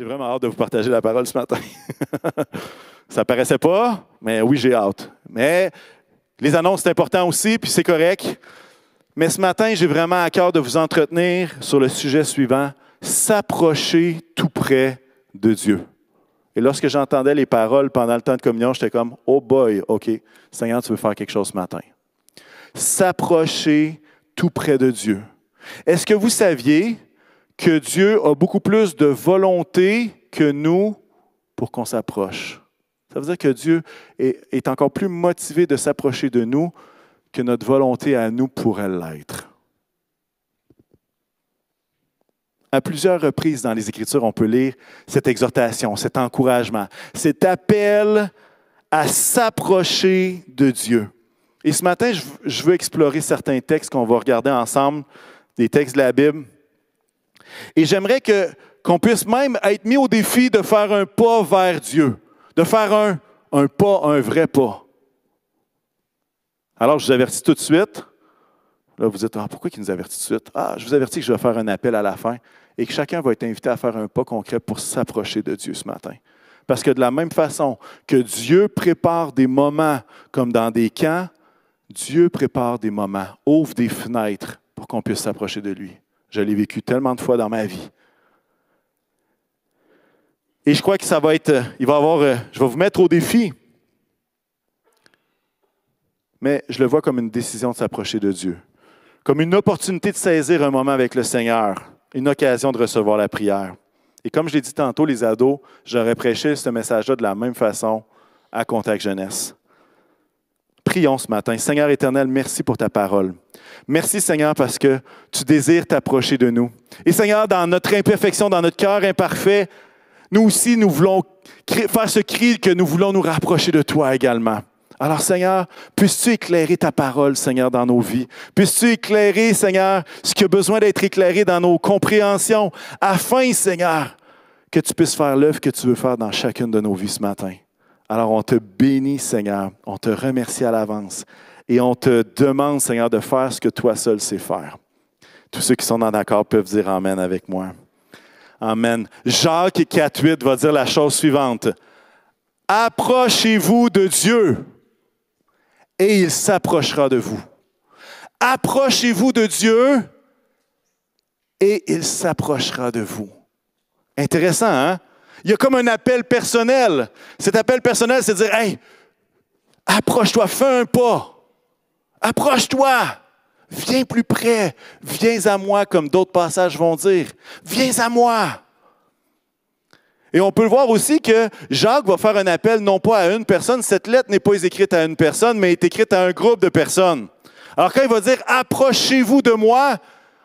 J'ai vraiment hâte de vous partager la parole ce matin. Ça paraissait pas, mais oui, j'ai hâte. Mais les annonces, c'est important aussi, puis c'est correct. Mais ce matin, j'ai vraiment à cœur de vous entretenir sur le sujet suivant, s'approcher tout près de Dieu. Et lorsque j'entendais les paroles pendant le temps de communion, j'étais comme, oh boy, OK, Seigneur, tu veux faire quelque chose ce matin. S'approcher tout près de Dieu. Est-ce que vous saviez que Dieu a beaucoup plus de volonté que nous pour qu'on s'approche? Ça veut dire que Dieu est, encore plus motivé de s'approcher de nous que notre volonté à nous pourrait l'être. À plusieurs reprises dans les Écritures, on peut lire cette exhortation, cet encouragement, cet appel à s'approcher de Dieu. Et ce matin, je veux explorer certains textes qu'on va regarder ensemble, des textes de la Bible. Et j'aimerais qu'on puisse même être mis au défi de faire un pas vers Dieu de faire un, un pas, un vrai pas. Alors, je vous avertis tout de suite. Là, vous dites, ah, pourquoi il nous avertit tout de suite? Ah, je vous avertis que je vais faire un appel à la fin et que chacun va être invité à faire un pas concret pour s'approcher de Dieu ce matin. Parce que de la même façon que Dieu prépare des moments comme dans des camps, Dieu prépare des moments, ouvre des fenêtres pour qu'on puisse s'approcher de lui. Je l'ai vécu tellement de fois dans ma vie. Et je crois que ça va être, il va avoir, euh, je vais vous mettre au défi. Mais je le vois comme une décision de s'approcher de Dieu, comme une opportunité de saisir un moment avec le Seigneur, une occasion de recevoir la prière. Et comme je l'ai dit tantôt, les ados, j'aurais prêché ce message-là de la même façon à Contact Jeunesse. Prions ce matin. Seigneur éternel, merci pour ta parole. Merci Seigneur parce que tu désires t'approcher de nous. Et Seigneur, dans notre imperfection, dans notre cœur imparfait, nous aussi, nous voulons faire ce cri que nous voulons nous rapprocher de toi également. Alors, Seigneur, puisses-tu éclairer ta parole, Seigneur, dans nos vies? Puisses-tu éclairer, Seigneur, ce qui a besoin d'être éclairé dans nos compréhensions, afin, Seigneur, que tu puisses faire l'œuvre que tu veux faire dans chacune de nos vies ce matin? Alors, on te bénit, Seigneur. On te remercie à l'avance. Et on te demande, Seigneur, de faire ce que toi seul sais faire. Tous ceux qui sont en accord peuvent dire Amen avec moi. Amen. Jacques 4.8 va dire la chose suivante. Approchez-vous de Dieu et il s'approchera de vous. Approchez-vous de Dieu et il s'approchera de vous. Intéressant, hein? Il y a comme un appel personnel. Cet appel personnel, c'est de dire, hey, approche-toi, fais un pas. Approche-toi. Viens plus près, viens à moi, comme d'autres passages vont dire. Viens à moi. Et on peut voir aussi que Jacques va faire un appel non pas à une personne, cette lettre n'est pas écrite à une personne, mais est écrite à un groupe de personnes. Alors quand il va dire approchez-vous de moi,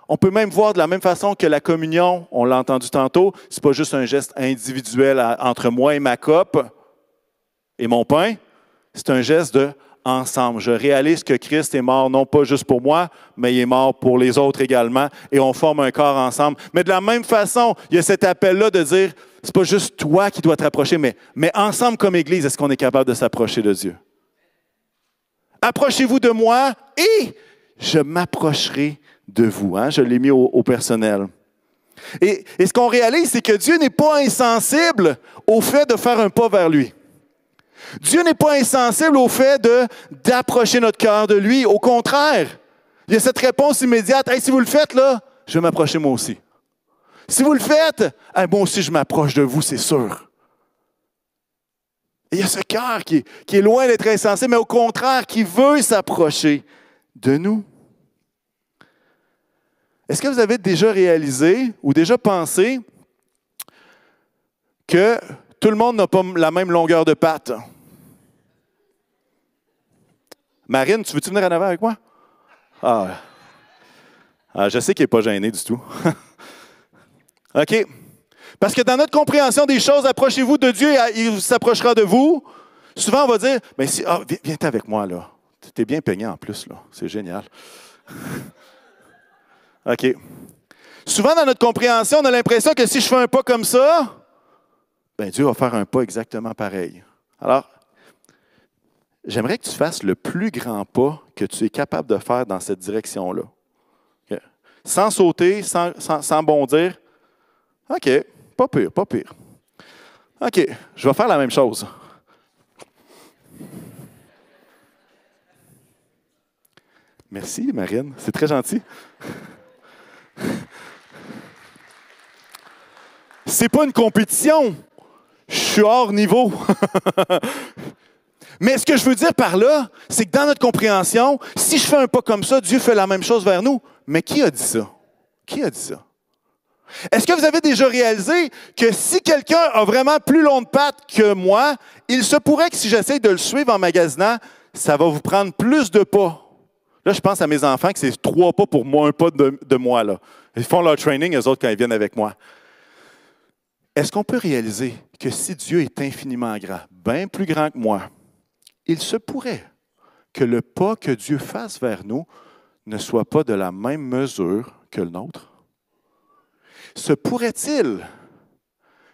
on peut même voir de la même façon que la communion, on l'a entendu tantôt, c'est pas juste un geste individuel entre moi et ma coupe et mon pain, c'est un geste de ensemble. Je réalise que Christ est mort non pas juste pour moi, mais il est mort pour les autres également, et on forme un corps ensemble. Mais de la même façon, il y a cet appel-là de dire, c'est pas juste toi qui dois te rapprocher, mais, mais ensemble comme Église, est-ce qu'on est capable de s'approcher de Dieu? Approchez-vous de moi et je m'approcherai de vous. Hein? Je l'ai mis au, personnel. Et, et ce qu'on réalise, c'est que Dieu n'est pas insensible au fait de faire un pas vers lui. Dieu n'est pas insensible au fait d'approcher notre cœur de lui. Au contraire, il y a cette réponse immédiate. si vous le faites, là, je vais m'approcher moi aussi. Si vous le faites, moi aussi, je m'approche de vous, c'est sûr. il y a ce cœur qui, qui est loin d'être insensible, mais au contraire, qui veut s'approcher de nous. Est-ce que vous avez déjà réalisé ou déjà pensé que tout le monde n'a pas la même longueur de patte? Marine, tu veux-tu venir en avant avec moi? Ah. ah je sais qu'il n'est pas gêné du tout. OK. Parce que dans notre compréhension des choses, approchez-vous de Dieu et il s'approchera de vous. Souvent, on va dire, mais si, ah, viens, avec moi, là. Tu es bien peigné en plus, là. C'est génial. OK. Souvent, dans notre compréhension, on a l'impression que si je fais un pas comme ça, ben Dieu va faire un pas exactement pareil. Alors, j'aimerais que tu fasses le plus grand pas que tu es capable de faire dans cette direction-là. Sans sauter, sans, bondir. OK, pas pire, pas pire. OK, je vais faire la même chose. Merci, Marine. C'est très gentil. C'est pas une compétition. Je suis hors niveau. Mais ce que je veux dire par là, c'est que dans notre compréhension, si je fais un pas comme ça, Dieu fait la même chose vers nous. Mais qui a dit ça? Qui a dit ça? Est-ce que vous avez déjà réalisé que si quelqu'un a vraiment plus long de pattes que moi, il se pourrait que si j'essaie de le suivre en magasinant, ça va vous prendre plus de pas? Là, je pense à mes enfants que c'est trois pas pour moi, un pas de, de moi. Là. Ils font leur training, eux autres, quand ils viennent avec moi. Est-ce qu'on peut réaliser que si Dieu est infiniment grand, bien plus grand que moi, il se pourrait que le pas que Dieu fasse vers nous ne soit pas de la même mesure que le nôtre? Se pourrait-il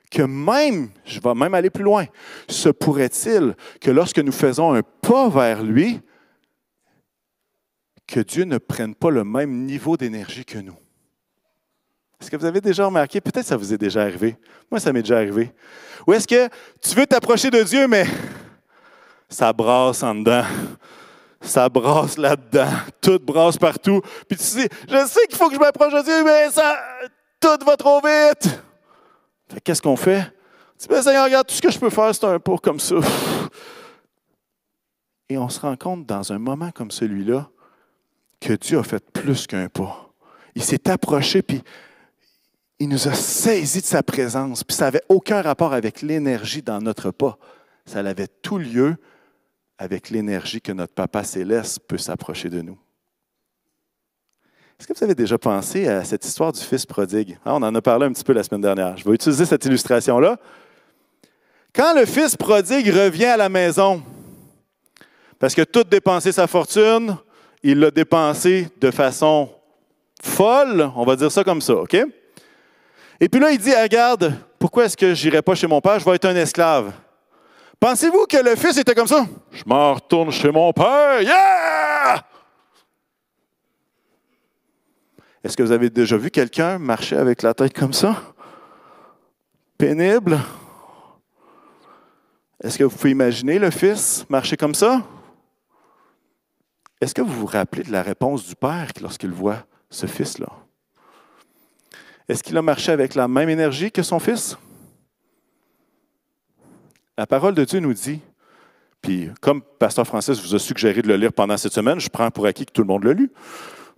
que même, je vais même aller plus loin, se pourrait-il que lorsque nous faisons un pas vers lui, que Dieu ne prenne pas le même niveau d'énergie que nous? Est-ce que vous avez déjà remarqué? Peut-être ça vous est déjà arrivé. Moi, ça m'est déjà arrivé. Ou est-ce que tu veux t'approcher de Dieu, mais ça brasse en dedans? Ça brasse là-dedans. Tout brasse partout. Puis tu dis, je sais qu'il faut que je m'approche de Dieu, mais ça, tout va trop vite. Qu'est-ce qu'on fait? Tu dis, ben, Seigneur, regarde, tout ce que je peux faire, c'est un pas comme ça. Et on se rend compte dans un moment comme celui-là que Dieu a fait plus qu'un pas. Il s'est approché, puis il nous a saisi de sa présence, puis ça n'avait aucun rapport avec l'énergie dans notre pas. Ça avait tout lieu avec l'énergie que notre Papa céleste peut s'approcher de nous. Est-ce que vous avez déjà pensé à cette histoire du Fils prodigue? Ah, on en a parlé un petit peu la semaine dernière. Je vais utiliser cette illustration-là. Quand le Fils prodigue revient à la maison, parce que tout dépensé sa fortune, il l'a dépensé de façon folle, on va dire ça comme ça, OK? Et puis là, il dit, regarde, pourquoi est-ce que je n'irai pas chez mon père? Je vais être un esclave. Pensez-vous que le fils était comme ça? Je m'en retourne chez mon père. Yeah! Est-ce que vous avez déjà vu quelqu'un marcher avec la tête comme ça? Pénible? Est-ce que vous pouvez imaginer le fils marcher comme ça? Est-ce que vous vous rappelez de la réponse du père lorsqu'il voit ce fils-là? Est-ce qu'il a marché avec la même énergie que son fils? La parole de Dieu nous dit, puis comme Pasteur Francis vous a suggéré de le lire pendant cette semaine, je prends pour acquis que tout le monde l'a lu.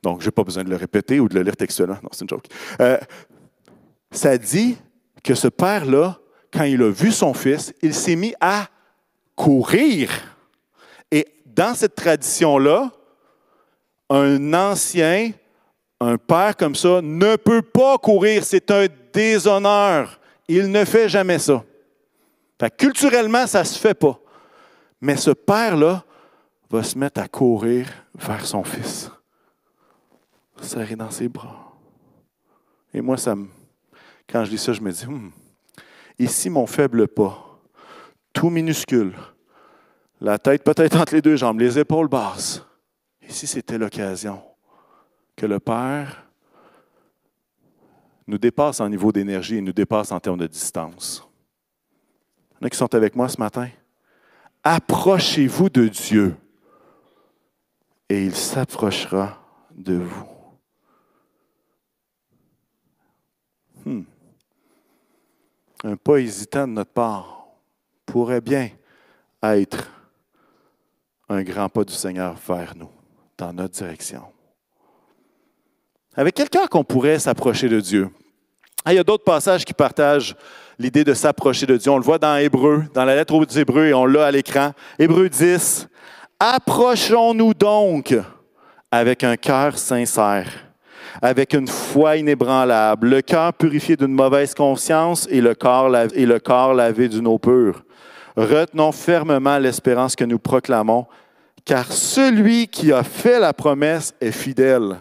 Donc, je n'ai pas besoin de le répéter ou de le lire textuellement. Non, c'est une joke. Euh, ça dit que ce père-là, quand il a vu son fils, il s'est mis à courir. Et dans cette tradition-là, un ancien un père comme ça ne peut pas courir, c'est un déshonneur. Il ne fait jamais ça. culturellement, ça ne se fait pas. Mais ce père-là va se mettre à courir vers son fils, serré dans ses bras. Et moi, ça quand je dis ça, je me dis, hmm, ici mon faible pas, tout minuscule, la tête peut-être entre les deux jambes, les épaules basses. Ici, c'était l'occasion que le Père nous dépasse en niveau d'énergie et nous dépasse en termes de distance. Il y en a qui sont avec moi ce matin. Approchez-vous de Dieu et il s'approchera de vous. Hmm. Un pas hésitant de notre part pourrait bien être un grand pas du Seigneur vers nous, dans notre direction. Avec quel cœur qu'on pourrait s'approcher de Dieu? Ah, il y a d'autres passages qui partagent l'idée de s'approcher de Dieu. On le voit dans Hébreu, dans la lettre aux Hébreux, et on l'a à l'écran. Hébreu 10. Approchons-nous donc avec un cœur sincère, avec une foi inébranlable, le cœur purifié d'une mauvaise conscience et le et le corps lavé d'une eau pure. Retenons fermement l'espérance que nous proclamons, car celui qui a fait la promesse est fidèle.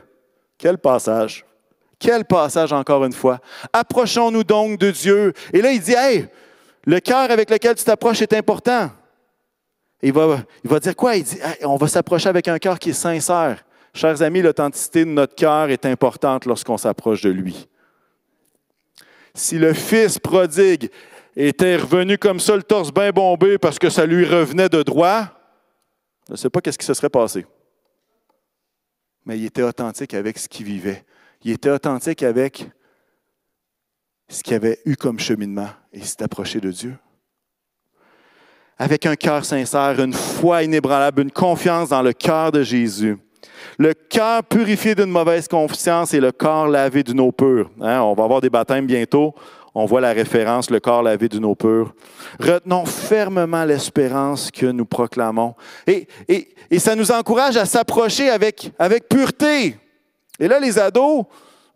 Quel passage. Quel passage encore une fois. Approchons-nous donc de Dieu. Et là, il dit, hey, le cœur avec lequel tu t'approches est important. il va, il va dire quoi? Il dit, on va s'approcher avec un cœur qui est sincère. Chers amis, l'authenticité de notre cœur est importante lorsqu'on s'approche de lui. Si le Fils prodigue était revenu comme ça, le torse bien bombé parce que ça lui revenait de droit, je ne sais pas qu'est-ce qui se serait passé. Mais il était authentique avec ce qu'il vivait. Il était authentique avec ce qu'il avait eu comme cheminement et il s'est approché de Dieu. Avec un cœur sincère, une foi inébranlable, une confiance dans le cœur de Jésus. Le cœur purifié d'une mauvaise conscience et le corps lavé d'une eau pure. Hein, on va avoir des baptêmes bientôt. On voit la référence, le corps lavé d'une eau pure. Retenons fermement l'espérance que nous proclamons. Et, ça nous encourage à s'approcher avec, avec pureté. Et là, les ados,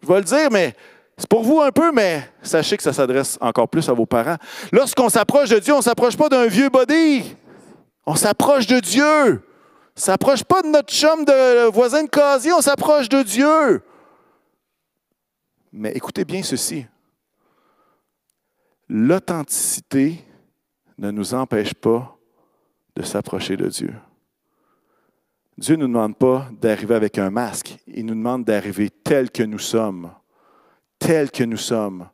je vais le dire, mais c'est pour vous un peu, mais sachez que ça s'adresse encore plus à vos parents. Lorsqu'on s'approche de Dieu, on ne s'approche pas d'un vieux body. On s'approche de Dieu. On s'approche pas de notre chum de voisin de casier, on s'approche de Dieu. Mais écoutez bien ceci. L'authenticité ne nous empêche pas de s'approcher de Dieu. Dieu ne nous demande pas d'arriver avec un masque, il nous demande d'arriver tel que nous sommes tel que nous sommes,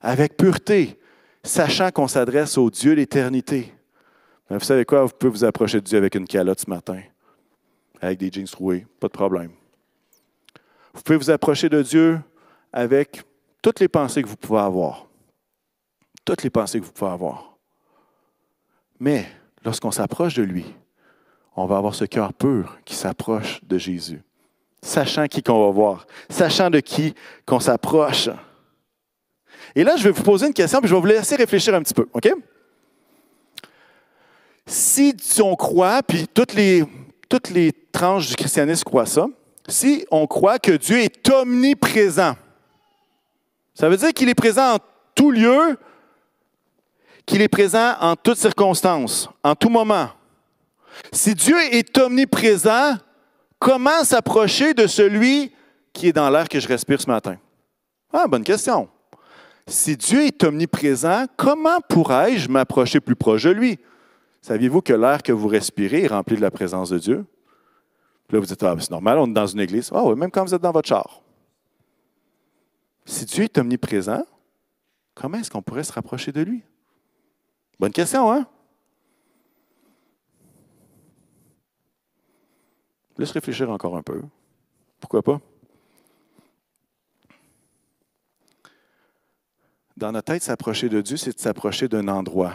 avec pureté, sachant qu'on s'adresse au Dieu d'éternité. vous savez quoi? Vous pouvez vous approcher de Dieu avec une calotte ce matin, avec des jeans troués, pas de problème. Vous pouvez vous approcher de Dieu avec toutes les pensées que vous pouvez avoir. Toutes les pensées que vous pouvez avoir. Mais lorsqu'on s'approche de lui, on va avoir ce cœur pur qui s'approche de Jésus sachant qui qu'on va voir, sachant de qui qu'on s'approche. Et là, je vais vous poser une question, puis je vais vous laisser réfléchir un petit peu, OK? Si on croit, puis toutes les, toutes les tranches du christianisme croient ça, si on croit que Dieu est omniprésent, ça veut dire qu'il est présent en tout lieu, qu'il est présent en toutes circonstances, en tout moment. Si Dieu est omniprésent, Comment s'approcher de celui qui est dans l'air que je respire ce matin? Ah, bonne question. Si Dieu est omniprésent, comment pourrais-je m'approcher plus proche de lui? Saviez-vous que l'air que vous respirez est rempli de la présence de Dieu? Puis là, vous dites, ah, c'est normal, on est dans une église. Ah oui, même quand vous êtes dans votre char. Si Dieu est omniprésent, comment est-ce qu'on pourrait se rapprocher de lui? Bonne question, hein? Laisse réfléchir encore un peu. Pourquoi pas? Dans notre tête, s'approcher de Dieu, c'est de s'approcher d'un endroit.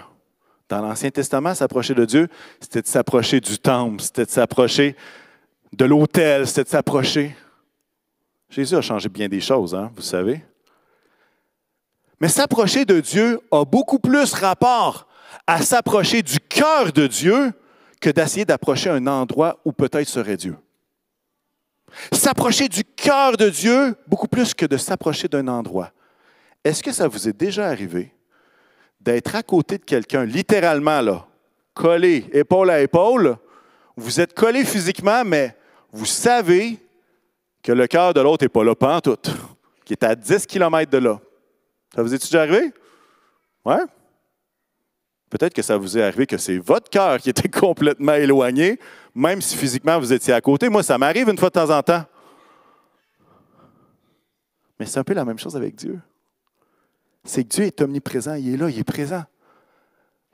Dans l'Ancien Testament, s'approcher de Dieu, c'était de s'approcher du temple, c'était de s'approcher de l'autel, c'était de s'approcher. Jésus a changé bien des choses, hein, vous savez. Mais s'approcher de Dieu a beaucoup plus rapport à s'approcher du cœur de Dieu que d'essayer d'approcher un endroit où peut-être serait Dieu. S'approcher du cœur de Dieu beaucoup plus que de s'approcher d'un endroit. Est-ce que ça vous est déjà arrivé d'être à côté de quelqu'un, littéralement, là, collé épaule à épaule? Vous êtes collé physiquement, mais vous savez que le cœur de l'autre n'est pas là, pas tout, qui est à 10 km de là. Ça vous est déjà arrivé? Ouais? Peut-être que ça vous est arrivé que c'est votre cœur qui était complètement éloigné, même si physiquement vous étiez à côté. Moi, ça m'arrive une fois de temps en temps. Mais c'est un peu la même chose avec Dieu. C'est que Dieu est omniprésent, il est là, il est présent.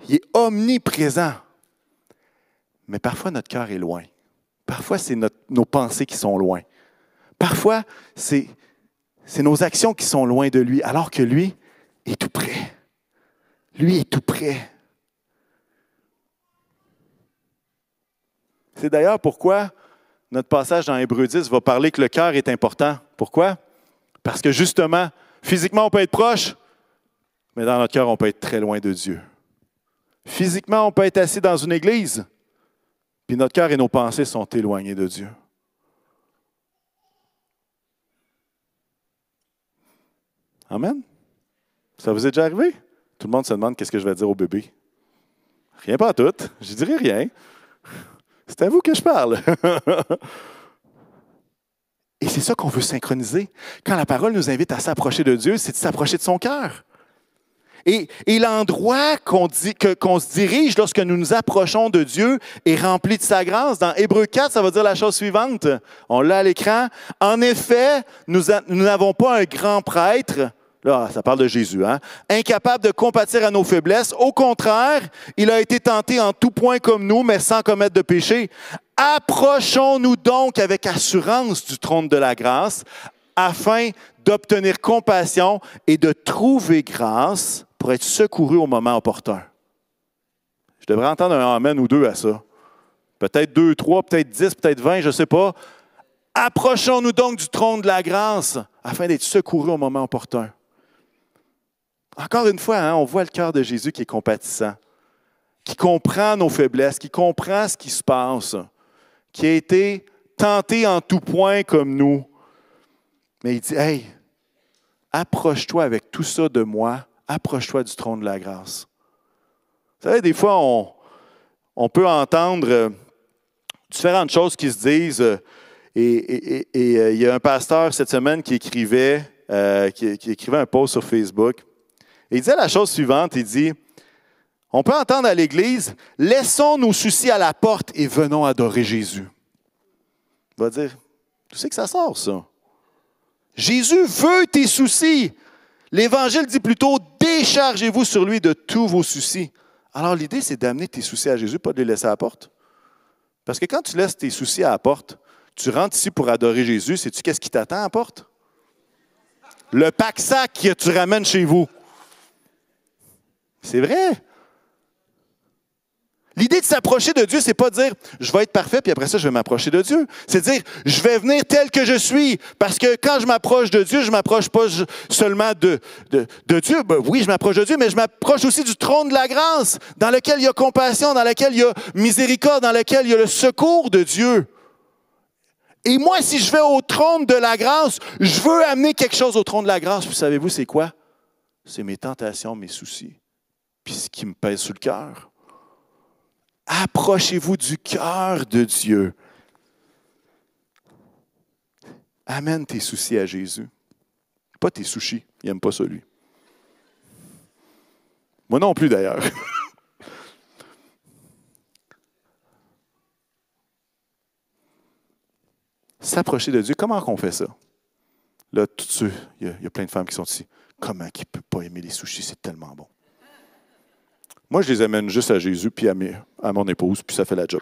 Il est omniprésent. Mais parfois, notre cœur est loin. Parfois, c'est nos pensées qui sont loin. Parfois, c'est nos actions qui sont loin de lui, alors que lui est tout près. Lui est tout près. C'est d'ailleurs pourquoi notre passage dans Hébreu 10 va parler que le cœur est important. Pourquoi? Parce que justement, physiquement, on peut être proche, mais dans notre cœur, on peut être très loin de Dieu. Physiquement, on peut être assis dans une église, puis notre cœur et nos pensées sont éloignés de Dieu. Amen. Ça vous est déjà arrivé? Tout le monde se demande qu'est-ce que je vais dire au bébé. Rien pas tout. Je dirais rien. C'est à vous que je parle. Et c'est ça qu'on veut synchroniser. Quand la parole nous invite à s'approcher de Dieu, c'est de s'approcher de son cœur. Et, l'endroit qu'on se dirige lorsque nous nous approchons de Dieu est rempli de sa grâce. Dans Hébreu 4, ça va dire la chose suivante. On l'a à l'écran. En effet, nous n'avons pas un grand prêtre Là, ça parle de Jésus, hein? Incapable de compatir à nos faiblesses. Au contraire, il a été tenté en tout point comme nous, mais sans commettre de péché. Approchons-nous donc avec assurance du trône de la grâce, afin d'obtenir compassion et de trouver grâce pour être secouru au moment opportun. Je devrais entendre un amen ou deux à ça. Peut-être deux, trois, peut-être dix, peut-être vingt, je ne sais pas. Approchons-nous donc du trône de la grâce afin d'être secourus au moment opportun. Encore une fois, hein, on voit le cœur de Jésus qui est compatissant, qui comprend nos faiblesses, qui comprend ce qui se passe, qui a été tenté en tout point comme nous. Mais il dit, hey, approche-toi avec tout ça de moi, approche-toi du trône de la grâce. Vous savez, des fois, on, peut entendre euh, différentes choses qui se disent. Euh, et, euh, il y a un pasteur cette semaine qui écrivait, qui, écrivait un post sur Facebook. Il disait la chose suivante, il dit, on peut entendre à l'Église, laissons nos soucis à la porte et venons adorer Jésus. Il va dire, tu sais que ça sort, ça? Jésus veut tes soucis. L'Évangile dit plutôt, déchargez-vous sur lui de tous vos soucis. Alors l'idée, c'est d'amener tes soucis à Jésus, pas de les laisser à la porte. Parce que quand tu laisses tes soucis à la porte, tu rentres ici pour adorer Jésus, sais-tu qu'est-ce qui t'attend à la porte? Le pack-sac que tu ramènes chez vous. C'est vrai. L'idée de s'approcher de Dieu, c'est pas dire je vais être parfait puis après ça je vais m'approcher de Dieu. C'est dire je vais venir tel que je suis parce que quand je m'approche de Dieu, je m'approche pas seulement de, de, Dieu. Ben oui, je m'approche de Dieu, mais je m'approche aussi du trône de la grâce dans lequel il y a compassion, dans lequel il y a miséricorde, dans lequel il y a le secours de Dieu. Et moi, si je vais au trône de la grâce, je veux amener quelque chose au trône de la grâce. Vous savez-vous, c'est quoi? C'est mes tentations, mes soucis, puis ce qui me pèse sur le cœur. Approchez-vous du cœur de Dieu. Amène tes soucis à Jésus. Pas tes sushis, il n'aime pas celui. Moi non plus d'ailleurs. S'approcher de Dieu, comment on fait ça? Là, tout ceux, il y, a, plein de femmes qui sont ici. Comment qui ne peut pas aimer les sushis? C'est tellement bon. Moi, je les amène juste à Jésus puis à, mon épouse, puis ça fait la job.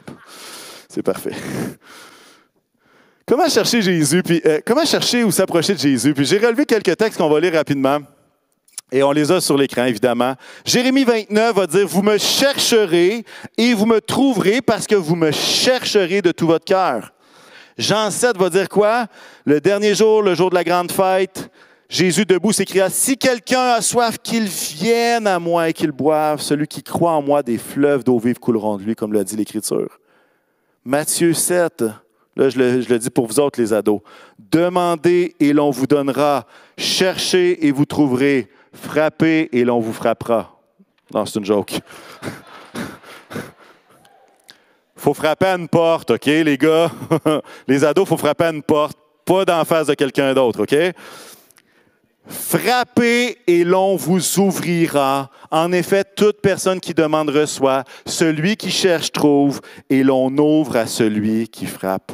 C'est parfait. Comment chercher Jésus, puis euh, comment chercher ou s'approcher de Jésus? Puis j'ai relevé quelques textes qu'on va lire rapidement. Et on les a sur l'écran, évidemment. Jérémie 29 va dire, vous me chercherez et vous me trouverez parce que vous me chercherez de tout votre cœur. Jean 7 va dire quoi? Le dernier jour, le jour de la grande fête, Jésus debout s'écria, Si quelqu'un a soif, qu'il vienne à moi et qu'il boive. Celui qui croit en moi, des fleuves d'eau vive couleront de lui, comme l'a dit l'Écriture. Matthieu 7, là je le, dis pour vous autres les ados. Demandez et l'on vous donnera. Cherchez et vous trouverez. Frappez et l'on vous frappera. Non, c'est une joke. faut frapper à une porte, OK, les gars? les ados, faut frapper à une porte, pas d'en face de quelqu'un d'autre, OK? Frappez et l'on vous ouvrira. En effet, toute personne qui demande reçoit, celui qui cherche trouve, et l'on ouvre à celui qui frappe.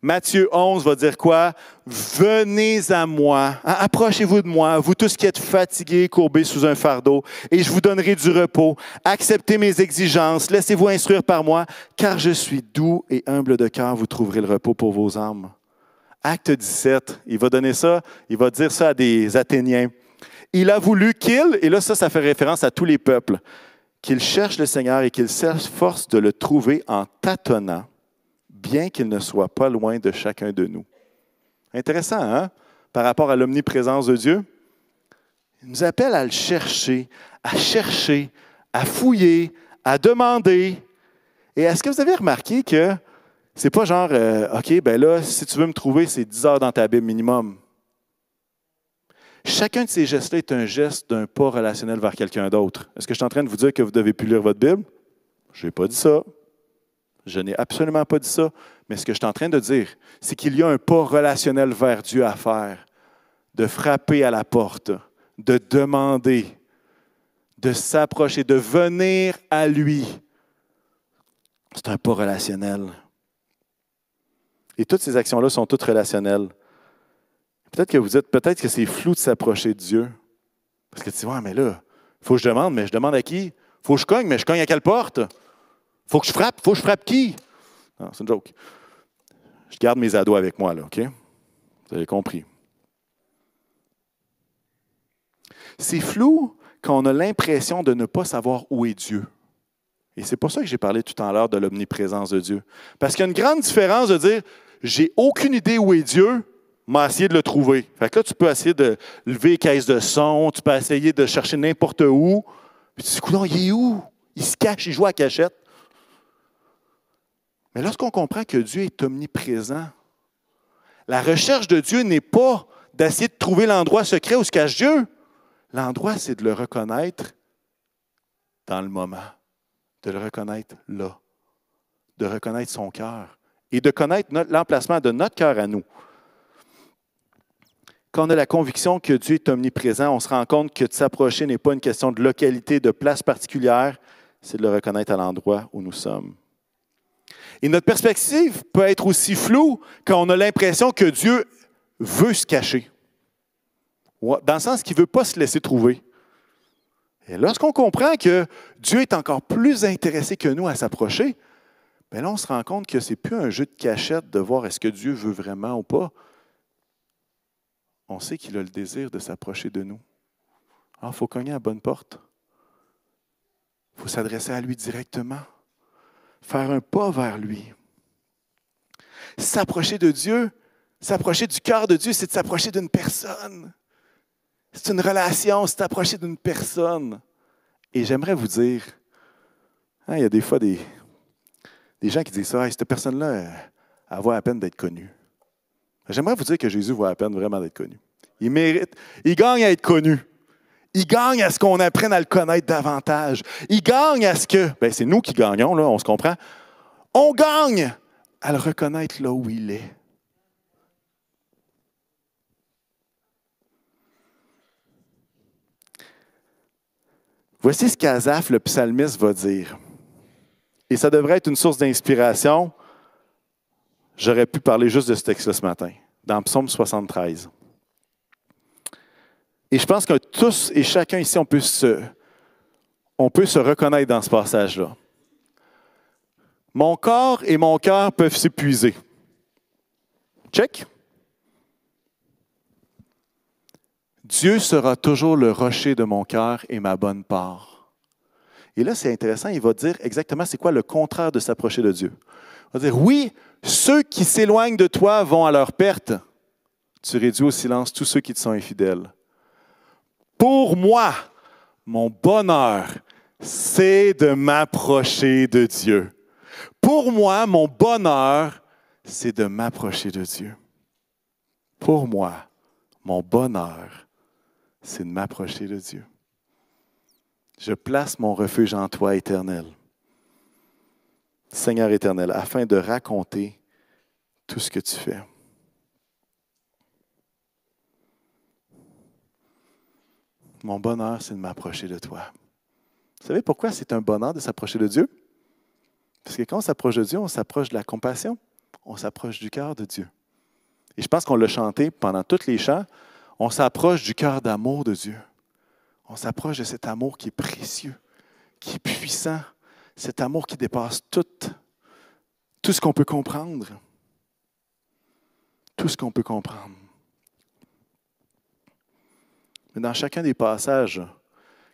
Matthieu 11 va dire quoi? Venez à moi, approchez-vous de moi, vous tous qui êtes fatigués, courbés sous un fardeau, et je vous donnerai du repos. Acceptez mes exigences, laissez-vous instruire par moi, car je suis doux et humble de cœur, vous trouverez le repos pour vos âmes. Acte 17, il va donner ça, il va dire ça à des Athéniens. Il a voulu qu'il, et là ça, ça fait référence à tous les peuples, qu'il cherche le Seigneur et qu'il s'efforce de le trouver en tâtonnant, bien qu'il ne soit pas loin de chacun de nous. Intéressant, hein? Par rapport à l'omniprésence de Dieu. Il nous appelle à le chercher, à chercher, à fouiller, à demander. Et est-ce que vous avez remarqué que c'est pas genre, euh, OK, ben là, si tu veux me trouver, c'est 10 heures dans ta Bible minimum. Chacun de ces gestes-là est un geste d'un pas relationnel vers quelqu'un d'autre. Est-ce que je suis en train de vous dire que vous devez plus lire votre Bible? Je n'ai pas dit ça. Je n'ai absolument pas dit ça. Mais ce que je suis en train de dire, c'est qu'il y a un pas relationnel vers Dieu à faire, de frapper à la porte, de demander, de s'approcher, de venir à lui. C'est un pas relationnel. Et toutes ces actions-là sont toutes relationnelles. Peut-être que vous dites, peut-être que c'est flou de s'approcher de Dieu. Parce que tu dis, ouais, mais là, il faut que je demande, mais je demande à qui? Faut que je cogne, mais je cogne à quelle porte? Faut que je frappe, faut que je frappe qui? Non, c'est une joke. Je garde mes ados avec moi, là, OK? Vous avez compris. C'est flou quand on a l'impression de ne pas savoir où est Dieu. Et c'est pour ça que j'ai parlé tout à l'heure de l'omniprésence de Dieu. Parce qu'il y a une grande différence de dire j'ai aucune idée où est Dieu, mais essayer de le trouver. Fait que là, tu peux essayer de lever les caisses de son, tu peux essayer de chercher n'importe où. Puis tu te dis, il est où? Il se cache, il joue à cachette. Mais lorsqu'on comprend que Dieu est omniprésent, la recherche de Dieu n'est pas d'essayer de trouver l'endroit secret où se cache Dieu. L'endroit, c'est de le reconnaître dans le moment, de le reconnaître là, de reconnaître son cœur et de connaître l'emplacement de notre cœur à nous. Quand on a la conviction que Dieu est omniprésent, on se rend compte que de s'approcher n'est pas une question de localité, de place particulière, c'est de le reconnaître à l'endroit où nous sommes. Et notre perspective peut être aussi floue quand on a l'impression que Dieu veut se cacher. Dans le sens qu'il ne veut pas se laisser trouver. Et lorsqu'on comprend que Dieu est encore plus intéressé que nous à s'approcher, bien là, on se rend compte que ce n'est plus un jeu de cachette de voir est-ce que Dieu veut vraiment ou pas. On sait qu'il a le désir de s'approcher de nous. Alors, il faut cogner à la bonne porte. Il faut s'adresser à lui directement. Faire un pas vers lui. S'approcher de Dieu, s'approcher du cœur de Dieu, c'est de s'approcher d'une personne. C'est une relation, c'est approcher d'une personne. Et j'aimerais vous dire, hein, il y a des fois des, des gens qui disent ça, cette personne-là, elle vaut la peine d'être connue. J'aimerais vous dire que Jésus vaut la peine vraiment d'être connu. Il mérite, il gagne à être connu. Il gagne à ce qu'on apprenne à le connaître davantage. Il gagne à ce que, ben c'est nous qui gagnons, là, on se comprend. On gagne à le reconnaître là où il est. Voici ce qu'Azaph, le psalmiste, va dire. Et ça devrait être une source d'inspiration. J'aurais pu parler juste de ce texte-là ce matin, dans Psaume 73. Et je pense que tous et chacun ici, on peut se, on peut se reconnaître dans ce passage-là. Mon corps et mon cœur peuvent s'épuiser. Check. Dieu sera toujours le rocher de mon cœur et ma bonne part. Et là, c'est intéressant, il va dire exactement c'est quoi le contraire de s'approcher de Dieu. Il va dire, oui, ceux qui s'éloignent de toi vont à leur perte. Tu réduis au silence tous ceux qui te sont infidèles. Pour moi, mon bonheur, c'est de m'approcher de Dieu. Pour moi, mon bonheur, c'est de m'approcher de Dieu. Pour moi, mon bonheur, c'est de m'approcher de Dieu. Je place mon refuge en toi, éternel. Seigneur éternel, afin de raconter tout ce que tu fais. Mon bonheur, c'est de m'approcher de toi. Vous savez pourquoi c'est un bonheur de s'approcher de Dieu? Parce que quand on s'approche de Dieu, on s'approche de la compassion, on s'approche du cœur de Dieu. Et je pense qu'on l'a chanté pendant tous les chants, on s'approche du cœur d'amour de Dieu. On s'approche de cet amour qui est précieux, qui est puissant, cet amour qui dépasse tout, tout ce qu'on peut comprendre. Tout ce qu'on peut comprendre. Mais dans chacun des passages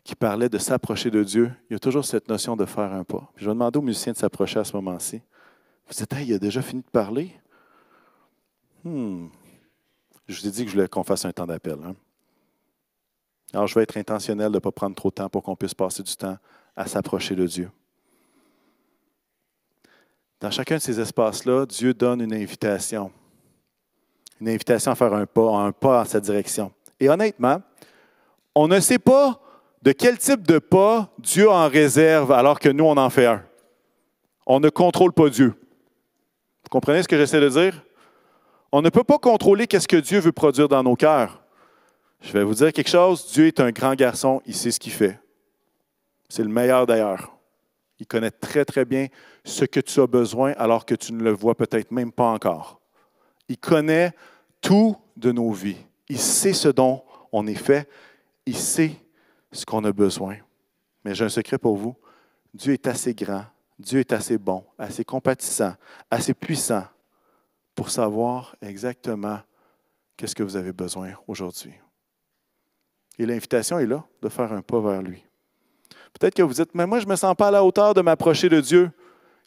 qui parlaient de s'approcher de Dieu, il y a toujours cette notion de faire un pas. je vais demander aux musiciens de s'approcher à ce moment-ci. Vous dites, il a déjà fini de parler? Hmm. Je vous ai dit que je voulais qu'on fasse un temps d'appel. Hein. Alors, je vais être intentionnel de ne pas prendre trop de temps pour qu'on puisse passer du temps à s'approcher de Dieu. Dans chacun de ces espaces-là, Dieu donne une invitation. Une invitation à faire un pas, un pas en sa direction. Et honnêtement, on ne sait pas de quel type de pas Dieu en réserve alors que nous, on en fait un. On ne contrôle pas Dieu. Vous comprenez ce que j'essaie de dire? On ne peut pas contrôler qu'est-ce que Dieu veut produire dans nos cœurs. Je vais vous dire quelque chose, Dieu est un grand garçon, il sait ce qu'il fait. C'est le meilleur d'ailleurs. Il connaît très très bien ce que tu as besoin alors que tu ne le vois peut-être même pas encore. Il connaît tout de nos vies. Il sait ce dont on est fait. Il sait ce qu'on a besoin. Mais j'ai un secret pour vous. Dieu est assez grand, Dieu est assez bon, assez compatissant, assez puissant pour savoir exactement qu'est-ce que vous avez besoin aujourd'hui. Et l'invitation est là de faire un pas vers lui. Peut-être que vous dites, mais moi, je ne me sens pas à la hauteur de m'approcher de Dieu.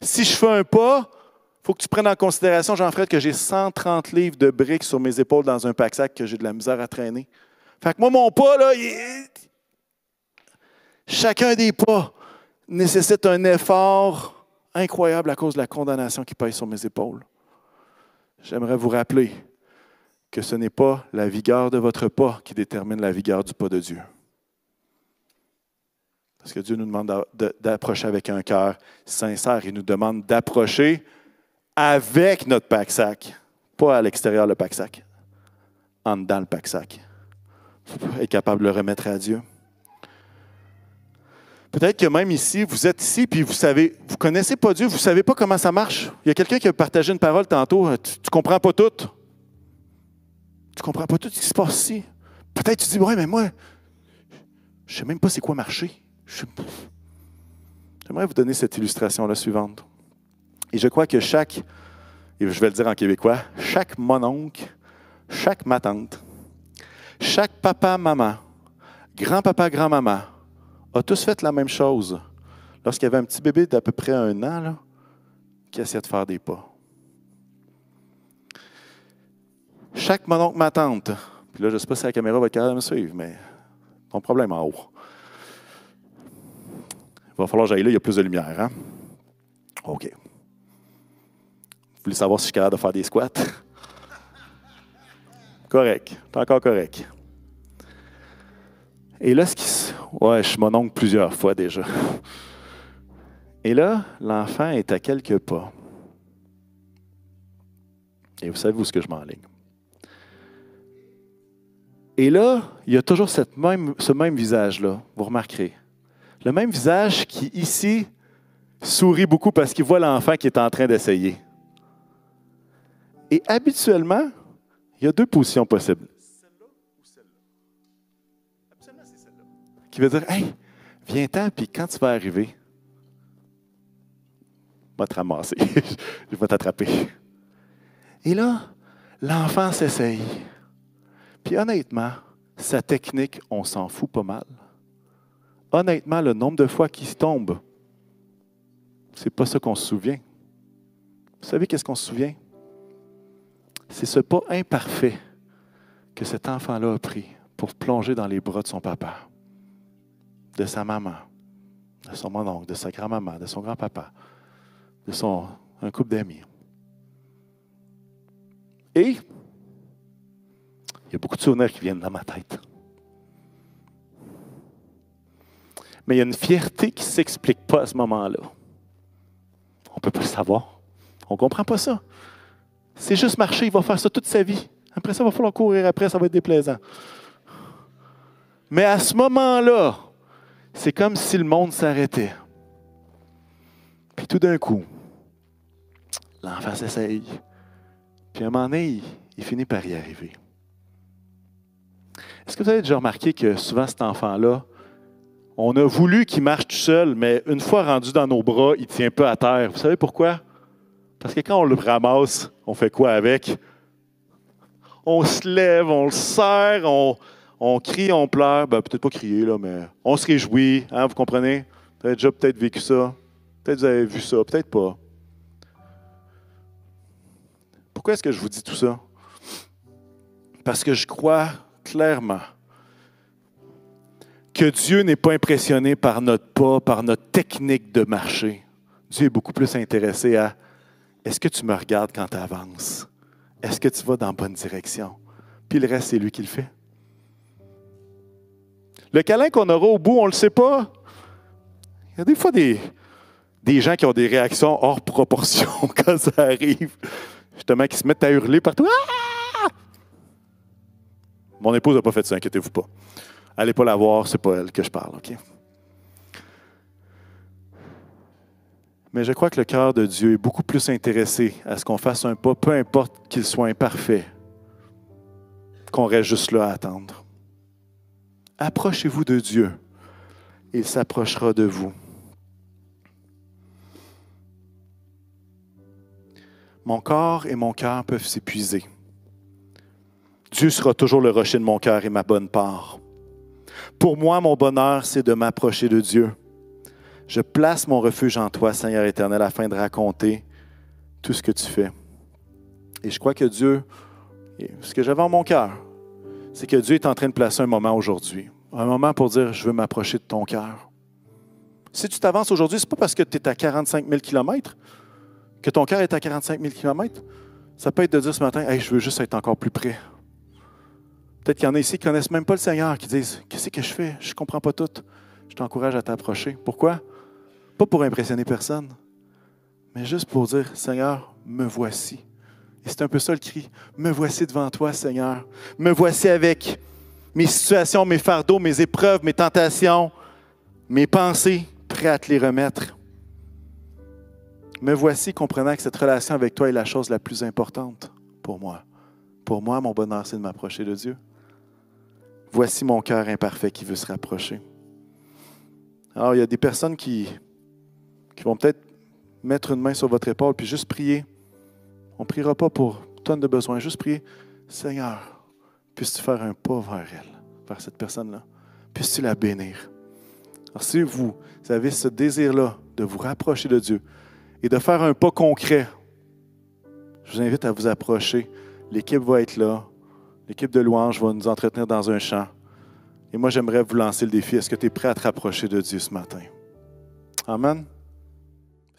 Si je fais un pas, il faut que tu prennes en considération, Jean-Fred, que j'ai 130 livres de briques sur mes épaules dans un pack-sac que j'ai de la misère à traîner. Fait que moi, mon pas, là, chacun des pas nécessite un effort incroyable à cause de la condamnation qui pèse sur mes épaules. J'aimerais vous rappeler que ce n'est pas la vigueur de votre pas qui détermine la vigueur du pas de Dieu. Parce que Dieu nous demande d'approcher avec un cœur sincère. Il nous demande d'approcher avec notre pack-sac, pas à l'extérieur le pack-sac, en dedans le pack-sac. Être capable de le remettre à Dieu. Peut-être que même ici, vous êtes ici, puis vous savez, vous connaissez pas Dieu, vous savez pas comment ça marche. Il y a quelqu'un qui a partagé une parole tantôt, euh, tu ne comprends pas tout. Tu ne comprends pas tout ce qui se passe ici? Peut-être tu dis, ouais, mais moi, je ne sais même pas c'est quoi marcher. J'aimerais vous donner cette illustration-là suivante. Et je crois que chaque, et je vais le dire en québécois, chaque mononcle, chaque ma tante, chaque papa, maman, grand-papa, grand-maman, a tous fait la même chose lorsqu'il y avait un petit bébé d'à peu près un an qui essayait de faire des pas. Chaque mononcle, ma tante, puis là, je ne sais pas si la caméra va être capable de me suivre, mais ton problème en haut. Il va falloir que j'aille là, il y a plus de lumière. Hein? OK. Vous voulez savoir si je suis capable de faire des squats? correct. Pas encore correct. Et là, ce qui se Ouais, je suis mon oncle plusieurs fois déjà. Et là, l'enfant est à quelques pas. Et vous savez où ce que je m'enligne? Et là, il y a toujours ce même visage-là, vous remarquerez. Le même visage qui, ici, sourit beaucoup parce qu'il voit l'enfant qui est en train d'essayer. Et habituellement, il y a deux positions possibles. qui veut dire Hey, viens-t'en, puis quand tu vas arriver, je vais te ramasser, je vais t'attraper. Et là, l'enfant s'essaye. Puis honnêtement, sa technique, on s'en fout pas mal. Honnêtement, le nombre de fois qu'il tombe, c'est pas ça qu'on se souvient. Vous savez qu'est-ce qu'on se souvient? C'est ce pas imparfait que cet enfant-là a pris pour plonger dans les bras de son papa de sa maman, de son mononcle, de sa grand-maman, de son grand-papa, de son un couple d'amis. Et il y a beaucoup de souvenirs qui viennent dans ma tête. Mais il y a une fierté qui ne s'explique pas à ce moment-là. On ne peut pas le savoir. On ne comprend pas ça. C'est juste marcher, il va faire ça toute sa vie. Après ça, il va falloir courir après, ça va être déplaisant. Mais à ce moment-là, c'est comme si le monde s'arrêtait. Puis tout d'un coup, l'enfant s'essaye. Puis à un moment donné, il, finit par y arriver. Est-ce que vous avez déjà remarqué que souvent cet enfant-là, on a voulu qu'il marche tout seul, mais une fois rendu dans nos bras, il tient peu à terre. Vous savez pourquoi? Parce que quand on le ramasse, on fait quoi avec? On se lève, on le serre, on, on crie, on pleure, ben, peut-être pas crier, là, mais on se réjouit, hein, vous comprenez? Vous avez déjà peut-être vécu ça. Peut-être vous avez vu ça, peut-être pas. Pourquoi est-ce que je vous dis tout ça? Parce que je crois clairement que Dieu n'est pas impressionné par notre pas, par notre technique de marcher. Dieu est beaucoup plus intéressé à est-ce que tu me regardes quand tu avances? Est-ce que tu vas dans la bonne direction? Puis le reste, c'est lui qui le fait. Le câlin qu'on aura au bout, on ne le sait pas. Il y a des fois des, gens qui ont des réactions hors proportion quand ça arrive. Justement, qui se mettent à hurler partout. Ah! Mon épouse n'a pas fait ça, inquiétez-vous pas. Allez pas la voir, c'est pas elle que je parle, OK? Mais je crois que le cœur de Dieu est beaucoup plus intéressé à ce qu'on fasse un pas, peu importe qu'il soit imparfait, qu'on reste juste là à attendre. Approchez-vous de Dieu. Il s'approchera de vous. Mon corps et mon cœur peuvent s'épuiser. Dieu sera toujours le rocher de mon cœur et ma bonne part. Pour moi, mon bonheur, c'est de m'approcher de Dieu. Je place mon refuge en toi, Seigneur éternel, afin de raconter tout ce que tu fais. Et je crois que Dieu, ce que j'avais en mon cœur, c'est que Dieu est en train de placer un moment aujourd'hui. Un moment pour dire, je veux m'approcher de ton cœur. Si tu t'avances aujourd'hui, ce n'est pas parce que tu es à 45 000 km que ton cœur est à 45 000 km. Ça peut être de dire ce matin, je veux juste être encore plus près. Peut-être qu'il y en a ici qui ne connaissent même pas le Seigneur, qui disent, qu'est-ce que je fais? Je ne comprends pas tout. Je t'encourage à t'approcher. Pourquoi? Pas pour impressionner personne, mais juste pour dire, Seigneur, me voici. Et c'est un peu ça le cri. Me voici devant toi, Seigneur. Me voici avec mes situations, mes fardeaux, mes épreuves, mes tentations, mes pensées, prêt à te les remettre. Me voici comprenant que cette relation avec toi est la chose la plus importante pour moi. Pour moi, mon bonheur, c'est de m'approcher de Dieu. Voici mon cœur imparfait qui veut se rapprocher. Alors, il y a des personnes qui, vont peut-être mettre une main sur votre épaule puis juste prier. On ne priera pas pour tonnes de besoins, juste prier, Seigneur, puisses-tu faire un pas vers elle, vers cette personne-là? Puisses-tu la bénir? Alors, si vous avez ce désir-là de vous rapprocher de Dieu et de faire un pas concret, je vous invite à vous approcher. L'équipe va être là. L'équipe de louange va nous entretenir dans un champ. Et moi, j'aimerais vous lancer le défi. Est-ce que tu es prêt à te rapprocher de Dieu ce matin? Amen.